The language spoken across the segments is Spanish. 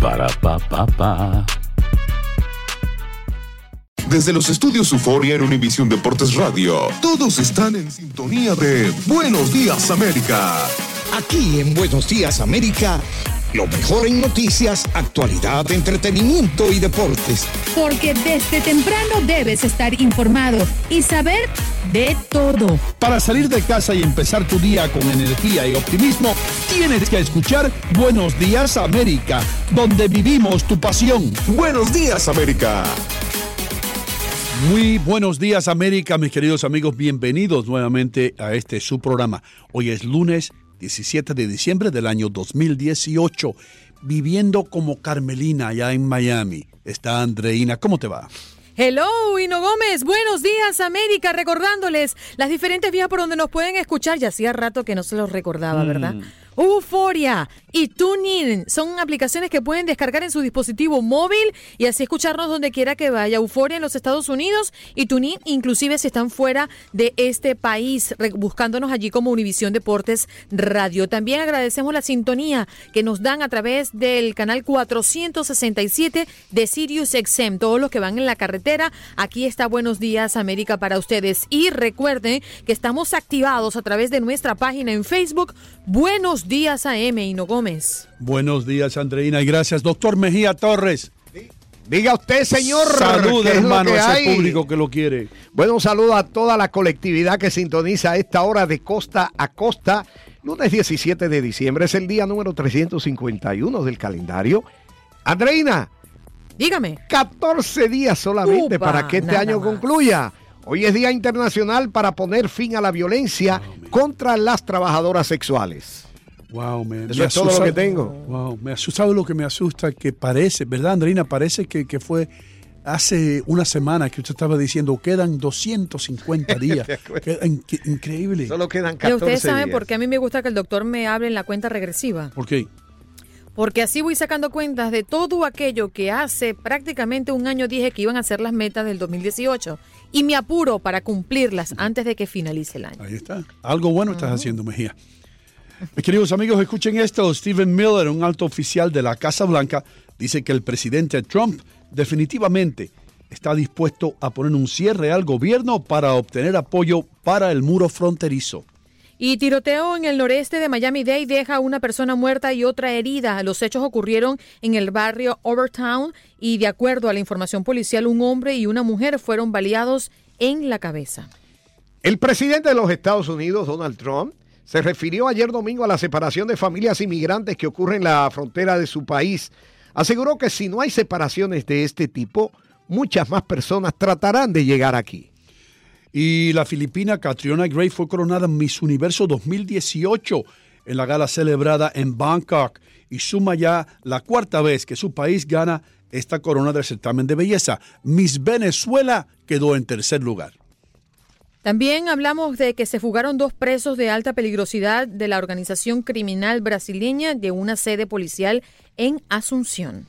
Para, pa, pa, pa. Desde los estudios Euforia en Univisión Deportes Radio, todos están en sintonía de Buenos Días América. Aquí en Buenos Días América, lo mejor en noticias, actualidad, entretenimiento y deportes. Porque desde temprano debes estar informado y saber de todo. Para salir de casa y empezar tu día con energía y optimismo, tienes que escuchar Buenos Días América, donde vivimos tu pasión. Buenos Días América. Muy buenos días América, mis queridos amigos, bienvenidos nuevamente a este su programa. Hoy es lunes 17 de diciembre del año 2018, viviendo como Carmelina allá en Miami. Está Andreina, ¿cómo te va? Hello, Hino Gómez. Buenos días, América. Recordándoles las diferentes vías por donde nos pueden escuchar. Ya hacía rato que no se los recordaba, ¿verdad? Euforia y TuneIn son aplicaciones que pueden descargar en su dispositivo móvil y así escucharnos donde quiera que vaya. Euforia en los Estados Unidos y TuneIn inclusive si están fuera de este país, buscándonos allí como Univisión Deportes Radio. También agradecemos la sintonía que nos dan a través del canal 467 de Sirius XM. Todos los que van en la carretera, aquí está Buenos Días América para ustedes. Y recuerden que estamos activados a través de nuestra página en Facebook, Buenos Días AM, Hino Gómez. Buenos días Andreina y gracias, doctor Mejía Torres. Diga usted, señor. Salud, ¿qué es lo hermano, a ese público que lo quiere. Bueno, un saludo a toda la colectividad que sintoniza a esta hora de costa a costa. Lunes 17 de diciembre es el día número 351 del calendario. Andreina, dígame. 14 días solamente Upa, para que este año más. concluya. Hoy es Día Internacional para poner fin a la violencia contra las trabajadoras sexuales. Wow, man. Eso Me es todo lo asusta- que tengo. Wow, me asusta lo que me asusta, que parece, ¿verdad, Andreina? Parece que, que fue hace una semana que usted estaba diciendo, quedan 250 días. Increíble. Solo quedan Y ustedes saben por qué a mí me gusta que el doctor me hable en la cuenta regresiva. ¿Por qué? Porque así voy sacando cuentas de todo aquello que hace prácticamente un año dije que iban a ser las metas del 2018. Y me apuro para cumplirlas antes de que finalice el año. Ahí está. Algo bueno estás haciendo, Mejía. Mis queridos amigos, escuchen esto. Stephen Miller, un alto oficial de la Casa Blanca, dice que el presidente Trump definitivamente está dispuesto a poner un cierre al gobierno para obtener apoyo para el muro fronterizo. Y tiroteo en el noreste de Miami-Dade deja a una persona muerta y otra herida. Los hechos ocurrieron en el barrio Overtown y de acuerdo a la información policial, un hombre y una mujer fueron baleados en la cabeza. El presidente de los Estados Unidos, Donald Trump, se refirió ayer domingo a la separación de familias inmigrantes que ocurre en la frontera de su país. Aseguró que si no hay separaciones de este tipo, muchas más personas tratarán de llegar aquí. Y la filipina Catriona Gray fue coronada Miss Universo 2018 en la gala celebrada en Bangkok y suma ya la cuarta vez que su país gana esta corona del certamen de belleza. Miss Venezuela quedó en tercer lugar. También hablamos de que se fugaron dos presos de alta peligrosidad de la organización criminal brasileña de una sede policial en Asunción.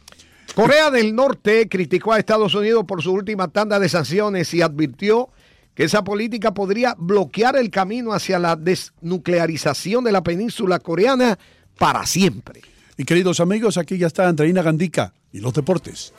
Corea del Norte criticó a Estados Unidos por su última tanda de sanciones y advirtió que esa política podría bloquear el camino hacia la desnuclearización de la península coreana para siempre. Y queridos amigos, aquí ya está Andreina Gandica y los deportes.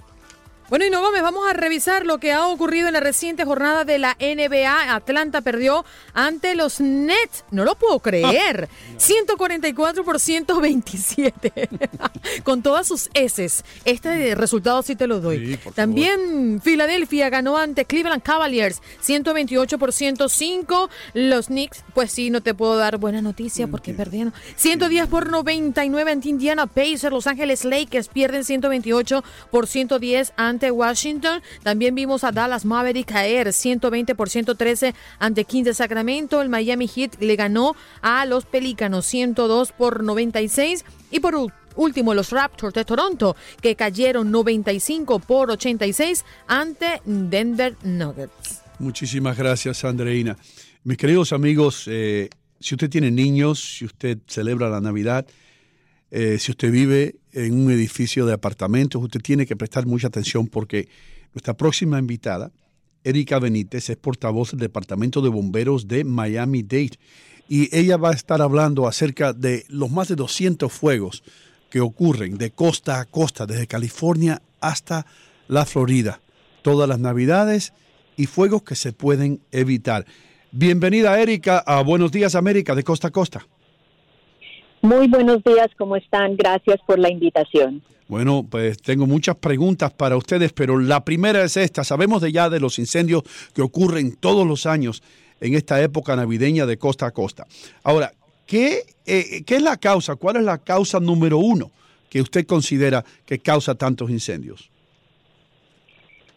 Bueno, y no Gómez, vamos a revisar lo que ha ocurrido en la reciente jornada de la NBA. Atlanta perdió ante los Nets. No lo puedo creer. 144 por 127. Con todas sus S. Este resultado sí te lo doy. También Filadelfia ganó ante Cleveland Cavaliers. 128 por 105. Los Knicks, pues sí, no te puedo dar buena noticia porque perdieron. 110 por 99 ante Indiana Pacers. Los Ángeles Lakers pierden 128 por 110 ante Washington. También vimos a Dallas Maverick caer 120 por 113 ante Kings de Sacramento. El Miami Heat le ganó a los Pelícanos 102 por 96. Y por último, los Raptors de Toronto, que cayeron 95 por 86 ante Denver Nuggets. Muchísimas gracias, Andreina. Mis queridos amigos, eh, si usted tiene niños, si usted celebra la Navidad, eh, si usted vive en un edificio de apartamentos, usted tiene que prestar mucha atención porque nuestra próxima invitada, Erika Benítez, es portavoz del Departamento de Bomberos de Miami-Dade y ella va a estar hablando acerca de los más de 200 fuegos que ocurren de costa a costa, desde California hasta la Florida, todas las navidades y fuegos que se pueden evitar. Bienvenida Erika a Buenos Días América de costa a costa. Muy buenos días, ¿cómo están? Gracias por la invitación. Bueno, pues tengo muchas preguntas para ustedes, pero la primera es esta. Sabemos de ya de los incendios que ocurren todos los años en esta época navideña de costa a costa. Ahora, ¿qué, eh, ¿qué es la causa? ¿Cuál es la causa número uno que usted considera que causa tantos incendios?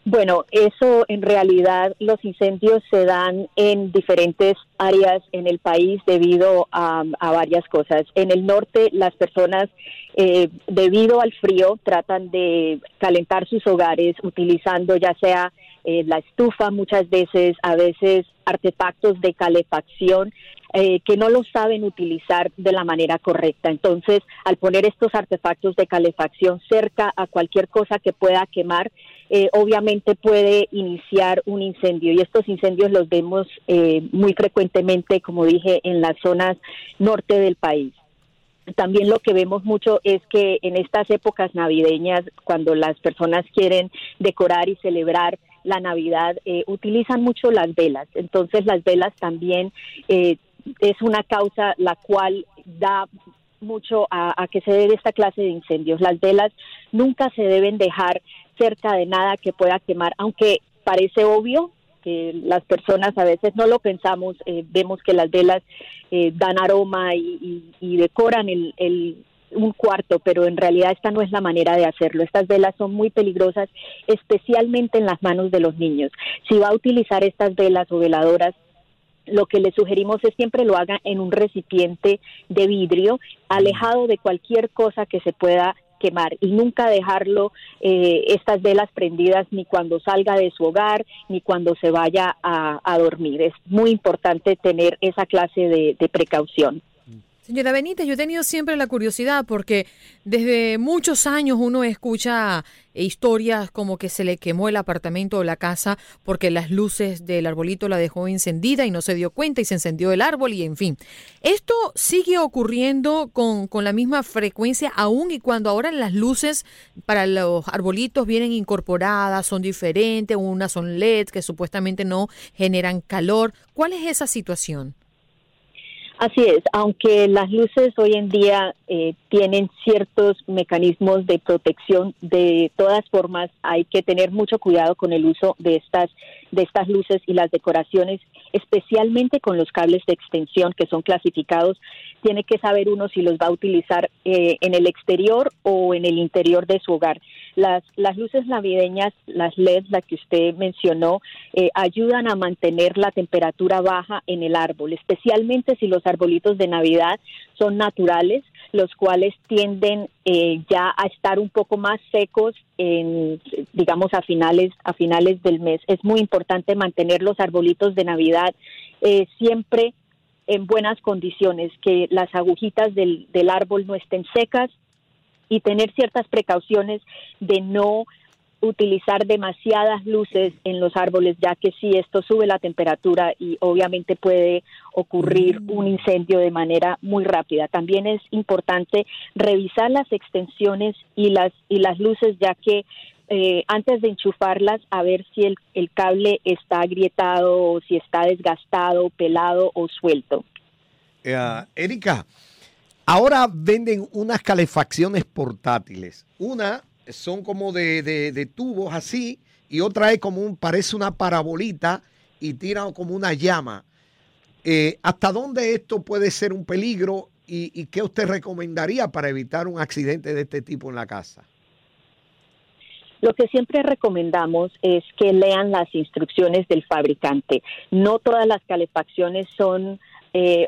Bueno, eso en realidad los incendios se dan en diferentes áreas en el país debido a, varias cosas. En el norte las personas eh, debido al frío tratan de calentar sus hogares utilizando ya sea eh, la estufa muchas veces, a veces artefactos de calefacción eh, que no lo saben utilizar de la manera correcta. Entonces, al poner estos artefactos de calefacción cerca a cualquier cosa que pueda quemar, eh, obviamente puede iniciar un incendio y estos incendios los vemos eh, muy frecuentemente, como dije, en las zonas norte del país. También lo que vemos mucho es que en estas épocas navideñas, cuando las personas quieren decorar y celebrar la Navidad, eh, utilizan mucho las velas. Entonces las velas también es una causa la cual da mucho a, a, que se dé esta clase de incendios. Las velas nunca se deben dejar cerca de nada que pueda quemar, aunque parece obvio que las personas a veces no lo pensamos, eh, vemos que las velas eh, dan aroma y, decoran el, un cuarto, pero en realidad esta no es la manera de hacerlo. Estas velas son muy peligrosas, especialmente en las manos de los niños. Si va a utilizar estas velas o veladoras, lo que le sugerimos es siempre lo haga en un recipiente de vidrio, alejado de cualquier cosa que se pueda quemar y nunca dejarlo eh, estas velas prendidas ni cuando salga de su hogar ni cuando se vaya a, dormir. Es muy importante tener esa clase de precaución. Señora Benítez, yo he tenido siempre la curiosidad porque desde muchos años uno escucha historias como que se le quemó el apartamento o la casa porque las luces del arbolito la dejó encendida y no se dio cuenta y se encendió el árbol y en fin. Esto sigue ocurriendo con, con la misma frecuencia aún y cuando ahora las luces para los arbolitos vienen incorporadas, son diferentes, unas son LED que supuestamente no generan calor. ¿Cuál es esa situación? Así es, aunque las luces hoy en día eh, tienen ciertos mecanismos de protección, de todas formas hay que tener mucho cuidado con el uso de estas de estas luces y las decoraciones, especialmente con los cables de extensión que son clasificados. Tiene que saber uno si los va a utilizar eh, en el exterior o en el interior de su hogar. Las, las luces navideñas, las LEDs, la que usted mencionó, eh, ayudan a mantener la temperatura baja en el árbol, especialmente si los arbolitos de Navidad son naturales, los cuales tienden eh, ya a estar un poco más secos en digamos a finales a finales del mes. Es muy importante mantener los arbolitos de navidad eh, siempre en buenas condiciones que las agujitas del, del árbol no estén secas y tener ciertas precauciones de no utilizar demasiadas luces en los árboles, ya que si esto sube la temperatura y obviamente puede ocurrir un incendio de manera muy rápida. También es importante revisar las extensiones y las y las luces, ya que eh, antes de enchufarlas, a ver si el, el cable está agrietado o si está desgastado, pelado o suelto. Eh, Erika, ahora venden unas calefacciones portátiles. Una son como de, de- tubos así y otra es como un, parece una parabolita y tira como una llama. Eh, ¿Hasta dónde esto puede ser un peligro y, y qué usted recomendaría para evitar un accidente de este tipo en la casa? Lo que siempre recomendamos es que lean las instrucciones del fabricante. No todas las calefacciones son eh,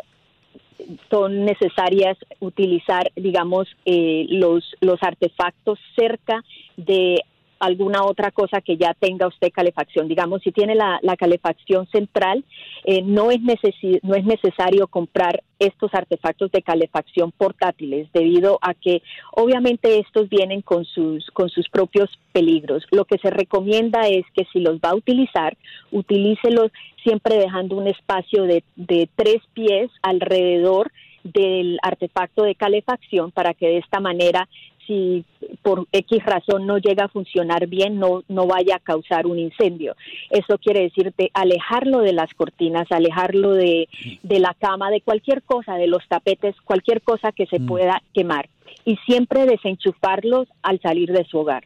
son necesarias utilizar, digamos, eh, los los artefactos cerca de alguna otra cosa que ya tenga usted calefacción. Digamos, si tiene la, la calefacción central, eh, no, es necesi- no es necesario comprar estos artefactos de calefacción portátiles debido a que obviamente estos vienen con sus, con sus propios peligros. Lo que se recomienda es que si los va a utilizar, utilícelos siempre dejando un espacio de, de tres pies alrededor del artefacto de calefacción para que de esta manera si por X razón no llega a funcionar bien, no, no vaya a causar un incendio. Eso quiere decir de alejarlo de las cortinas, alejarlo de, de la cama, de cualquier cosa, de los tapetes, cualquier cosa que se pueda quemar. Y siempre desenchufarlos al salir de su hogar.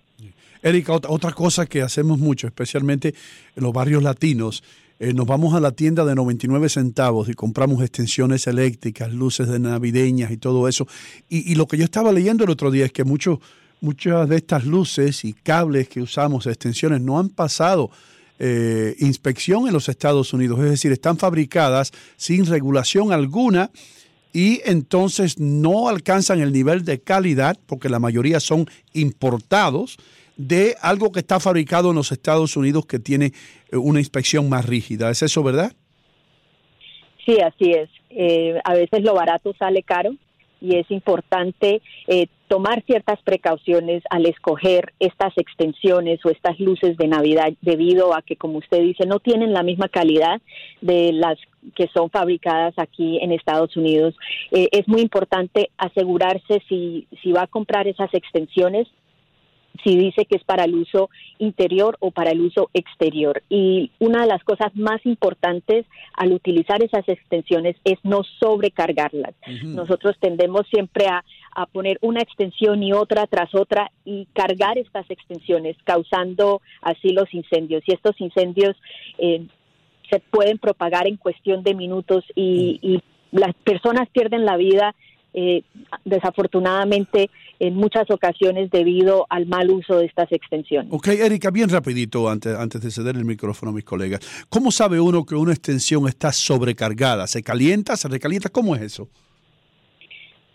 Erika, ot- otra cosa que hacemos mucho, especialmente en los barrios latinos, eh, nos vamos a la tienda de 99 centavos y compramos extensiones eléctricas, luces de navideñas y todo eso. Y, lo que yo estaba leyendo el otro día es que muchas de estas luces y cables que usamos, extensiones, no han pasado eh, inspección en los Estados Unidos. Es decir, están fabricadas sin regulación alguna y entonces no alcanzan el nivel de calidad, porque la mayoría son importados, de algo que está fabricado en los Estados Unidos que tiene eh, una inspección más rígida. ¿Es eso verdad? Sí, así es. Eh, a veces lo barato sale caro y es importante eh, tomar ciertas precauciones al escoger estas extensiones o estas luces de Navidad debido a que, como usted dice, no tienen la misma calidad de las que son fabricadas aquí en Estados Unidos. Eh, es muy importante asegurarse si, si va a comprar esas extensiones si dice que es para el uso interior o para el uso exterior. Y una de las cosas más importantes al utilizar esas extensiones es no sobrecargarlas. Nosotros tendemos siempre a, a poner una extensión y otra tras otra y cargar estas extensiones, causando así los incendios. Y estos incendios eh, se pueden propagar en cuestión de minutos y, y las personas pierden la vida eh, desafortunadamente en muchas ocasiones debido al mal uso de estas extensiones. Ok, Erika, bien rapidito antes, antes de ceder el micrófono a mis colegas. ¿Cómo sabe uno que una extensión está sobrecargada? ¿Se calienta? ¿Se recalienta? ¿Cómo es eso?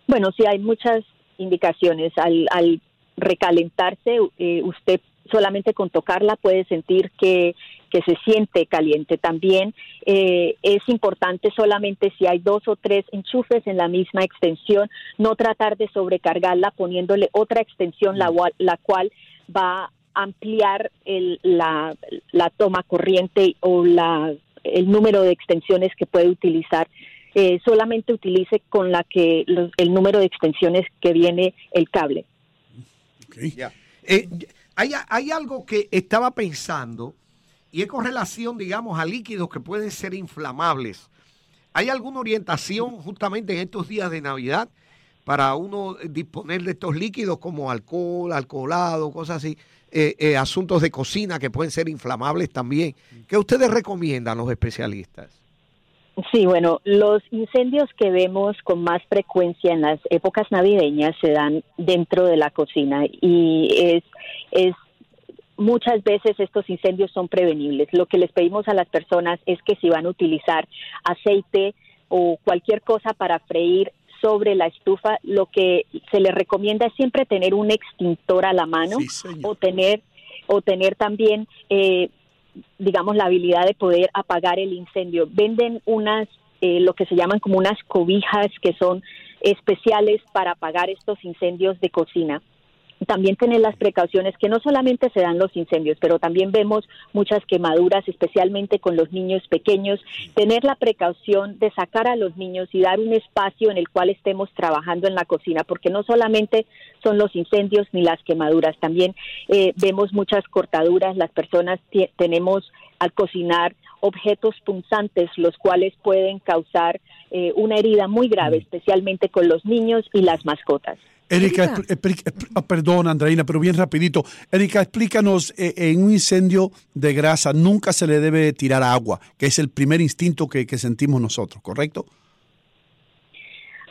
Bueno, sí hay muchas indicaciones. Al, al recalentarse, eh, usted solamente con tocarla puede sentir que, que se siente caliente. También eh, es importante solamente si hay dos o tres enchufes en la misma extensión, no tratar de sobrecargarla poniéndole otra extensión la, cual- la cual va a ampliar el- la, la toma corriente o la, el número de extensiones que puede utilizar. Eh, solamente utilice con la que los- el número de extensiones que viene el cable. Ya. Eh, hay, hay algo que estaba pensando y es con relación, digamos, a líquidos que pueden ser inflamables. ¿Hay alguna orientación justamente en estos días de Navidad para uno disponer de estos líquidos como alcohol, alcoholado, cosas así, eh, eh, asuntos de cocina que pueden ser inflamables también? ¿Qué ustedes recomiendan los especialistas? Sí, bueno, los incendios que vemos con más frecuencia en las épocas navideñas se dan dentro de la cocina y es, es muchas veces estos incendios son prevenibles. Lo que les pedimos a las personas es que si van a utilizar aceite o cualquier cosa para freír sobre la estufa, lo que se les recomienda es siempre tener un extintor a la mano o tener o tener también eh, digamos la habilidad de poder apagar el incendio. Venden unas eh, lo que se llaman como unas cobijas que son especiales para apagar estos incendios de cocina también tener las precauciones que no solamente se dan los incendios, pero también vemos muchas quemaduras, especialmente con los niños pequeños. Tener la precaución de sacar a los niños y dar un espacio en el cual estemos trabajando en la cocina, porque no solamente son los incendios ni las quemaduras, también eh, vemos muchas cortaduras. Las personas tenemos al cocinar objetos punzantes, los cuales pueden causar eh, una herida muy grave, mm. especialmente con los niños y las mascotas. Erika, ah, perdón Andreina, pero bien rapidito. Erika, explícanos, eh, en un incendio de grasa nunca se le debe tirar agua, que es el primer instinto que, que sentimos nosotros, ¿correcto?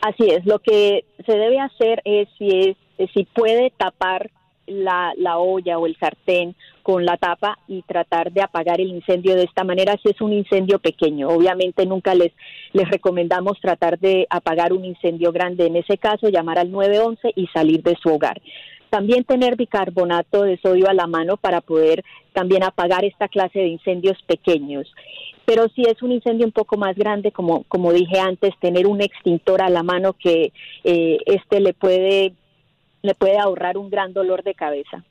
Así es, lo que se debe hacer es si, es, si puede tapar la, la, olla o el sartén con la tapa y tratar de apagar el incendio de esta manera si es un incendio pequeño. Obviamente nunca les, les recomendamos tratar de apagar un incendio grande. En ese caso, llamar al 911 y salir de su hogar. También tener bicarbonato de sodio a la mano para poder también apagar esta clase de incendios pequeños. Pero si es un incendio un poco más grande, como, como dije antes, tener un extintor a la mano que eh, este le puede le puede ahorrar un gran dolor de cabeza.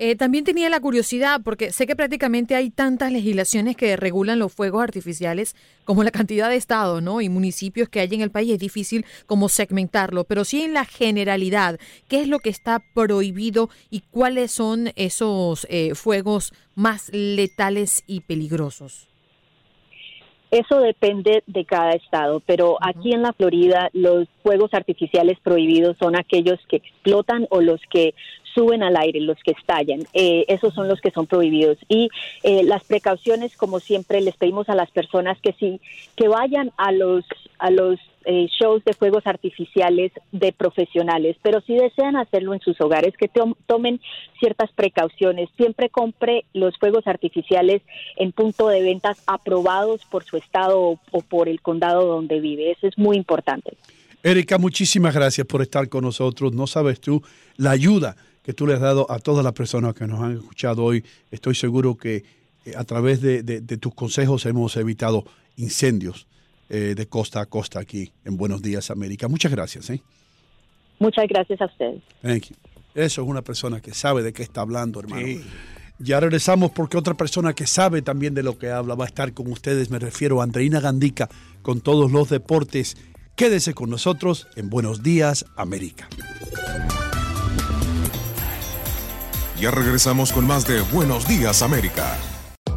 Eh, también tenía la curiosidad, porque sé que prácticamente hay tantas legislaciones que regulan los fuegos artificiales, como la cantidad de estados ¿no? y municipios que hay en el país, es difícil como segmentarlo, pero sí en la generalidad, ¿qué es lo que está prohibido y cuáles son esos eh, fuegos más letales y peligrosos? Eso depende de cada estado, pero aquí en la Florida los fuegos artificiales prohibidos son aquellos que explotan o los que suben al aire, los que estallan. Eh, esos son los que son prohibidos. Y eh, las precauciones, como siempre, les pedimos a las personas que sí, que vayan a los a los eh, shows de fuegos artificiales de profesionales, pero si desean hacerlo en sus hogares, que tomen ciertas precauciones. Siempre compre los fuegos artificiales en punto de ventas aprobados por su estado o, por el condado donde vive. Eso es muy importante. Erika, muchísimas gracias por estar con nosotros. No sabes tú la ayuda que tú le has dado a todas las personas que nos han escuchado hoy. Estoy seguro que eh, a través de, tus consejos hemos evitado incendios eh, de costa a costa aquí en Buenos Días América. Muchas gracias. ¿eh? Muchas gracias a ustedes. Eso es una persona que sabe de qué está hablando, hermano. Ya regresamos porque otra persona que sabe también de lo que habla va a estar con ustedes. Me refiero a Andreina Gandica con todos los deportes. Quédese con nosotros en Buenos Días América. Ya regresamos con más de Buenos Días América.